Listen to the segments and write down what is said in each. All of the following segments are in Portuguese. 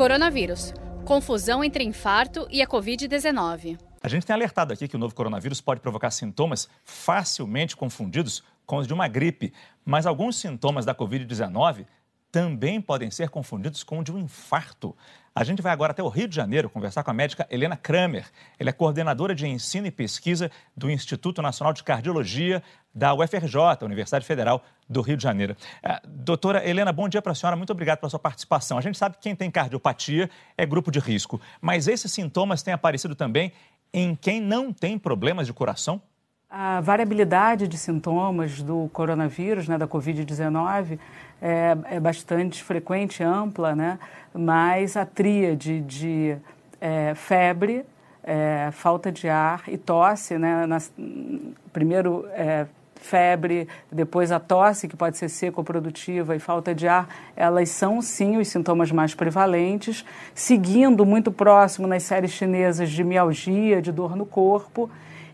Coronavírus. Confusão entre infarto e a Covid-19. A gente tem alertado aqui que o novo coronavírus pode provocar sintomas facilmente confundidos com os de uma gripe, mas alguns sintomas da Covid-19 também podem ser confundidos com o de um infarto. A gente vai agora até o Rio de Janeiro conversar com a médica Helena Kramer. Ela é coordenadora de ensino e pesquisa do Instituto Nacional de Cardiologia da UFRJ, Universidade Federal do Rio de Janeiro. Uh, doutora Helena, bom dia para a senhora. Muito obrigado pela sua participação. A gente sabe que quem tem cardiopatia é grupo de risco, mas esses sintomas têm aparecido também em quem não tem problemas de coração? A variabilidade de sintomas do coronavírus, né, da Covid-19, é, é, bastante frequente, ampla, né? mas a tríade de é, febre, é, falta de ar e tosse, né? Nas, primeiro é, febre, depois a tosse, que pode ser seco ou produtiva, e falta de ar, elas são sim os sintomas mais prevalentes, seguindo muito próximo nas séries chinesas de mialgia, de dor no corpo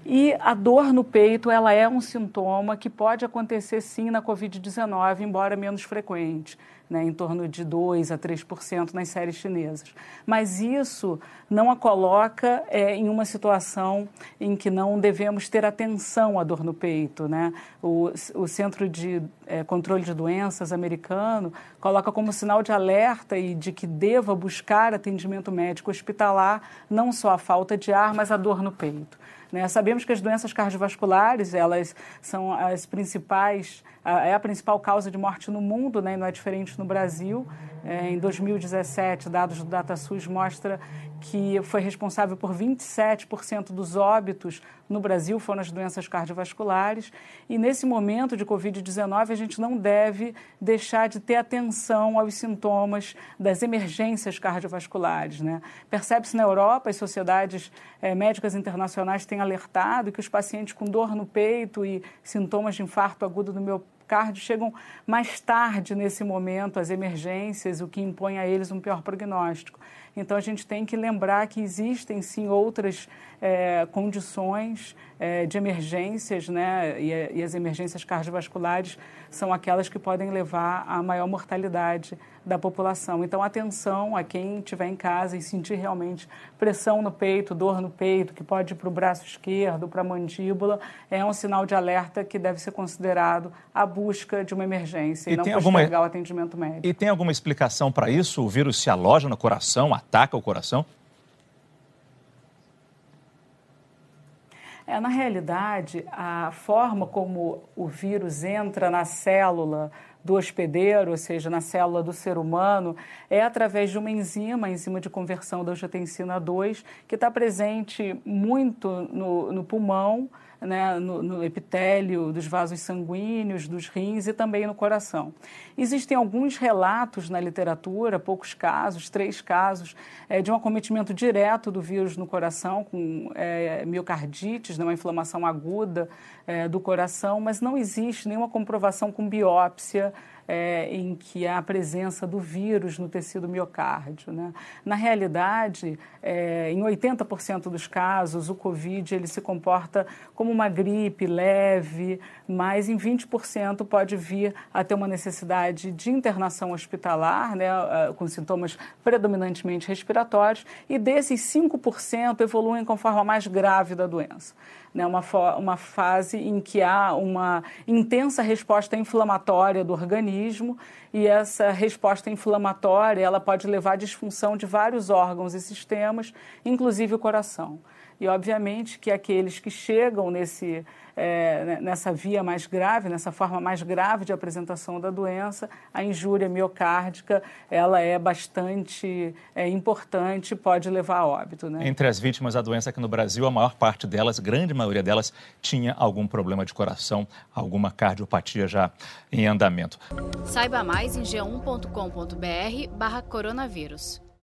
e a dor no peito, ela é um sintoma que pode acontecer sim na Covid-19, embora menos frequente, né, em torno de 2 a 3% nas séries chinesas. Mas isso não a coloca é, em uma situação em que não devemos ter atenção à dor no peito. Né? O, o Centro de é, Controle de Doenças americano coloca como sinal de alerta e de que deva buscar atendimento médico hospitalar não só a falta de ar, mas a dor no peito. Né? Sabemos que as doenças cardiovasculares, elas são as principais, é a principal causa de morte no mundo, né? e não é diferente no Brasil. É, em 2017, dados do DataSUS mostram que foi responsável por 27% dos óbitos no Brasil foram as doenças cardiovasculares. E nesse momento de Covid-19, a gente não deve deixar de ter atenção aos sintomas das emergências cardiovasculares. Né? Percebe-se na Europa, as sociedades é, médicas internacionais têm alertado que os pacientes com dor no peito e sintomas de infarto agudo do meu cardio chegam mais tarde nesse momento, as emergências, o que impõe a eles um pior prognóstico. Então, a gente tem que lembrar que existem, sim, outras é, condições é, de emergências, né? E, e, as emergências cardiovasculares são aquelas que podem levar à maior mortalidade da população. Então, atenção a quem estiver em casa e sentir realmente pressão no peito, dor no peito, que pode ir para o braço esquerdo, para a mandíbula, é um sinal de alerta que deve ser considerado busca de uma emergência e, e não postergar alguma... o atendimento médico. E tem alguma explicação para isso? O vírus se aloja no coração, ataca o coração? É, na realidade, a forma como o vírus entra na célula do hospedeiro, ou seja, na célula do ser humano, é através de uma enzima, a enzima de conversão da angiotensina 2, que está presente muito no, no pulmão, né, no, no, epitélio dos vasos sanguíneos, dos rins e também no coração. Existem alguns relatos na literatura, poucos casos, três casos, é, de um acometimento direto do vírus no coração, com é, miocardites, né, uma inflamação aguda é, do coração, mas não existe nenhuma comprovação com biópsia é, em que há a presença do vírus no tecido miocárdio. Né? Na realidade, é, em 80% dos casos, o Covid ele se comporta como uma gripe leve, mas em 20% pode vir a ter uma necessidade de internação hospitalar, né, com sintomas predominantemente respiratórios, e desses 5% evoluem com forma mais grave da doença né, uma, uma fase em que há uma intensa resposta inflamatória do organismo e essa resposta inflamatória ela pode levar à disfunção de vários órgãos e sistemas, inclusive o coração. E, obviamente, que aqueles que chegam nesse, é, né, nessa via mais grave, nessa forma mais grave de apresentação da doença, a injúria miocárdica, ela é bastante é, importante, pode levar a óbito. Né? Entre as vítimas da doença aqui no Brasil, a maior parte delas, grande maioria delas, tinha algum problema de coração, alguma cardiopatia já em andamento. Saiba mais em g1.com.br barra coronavírus.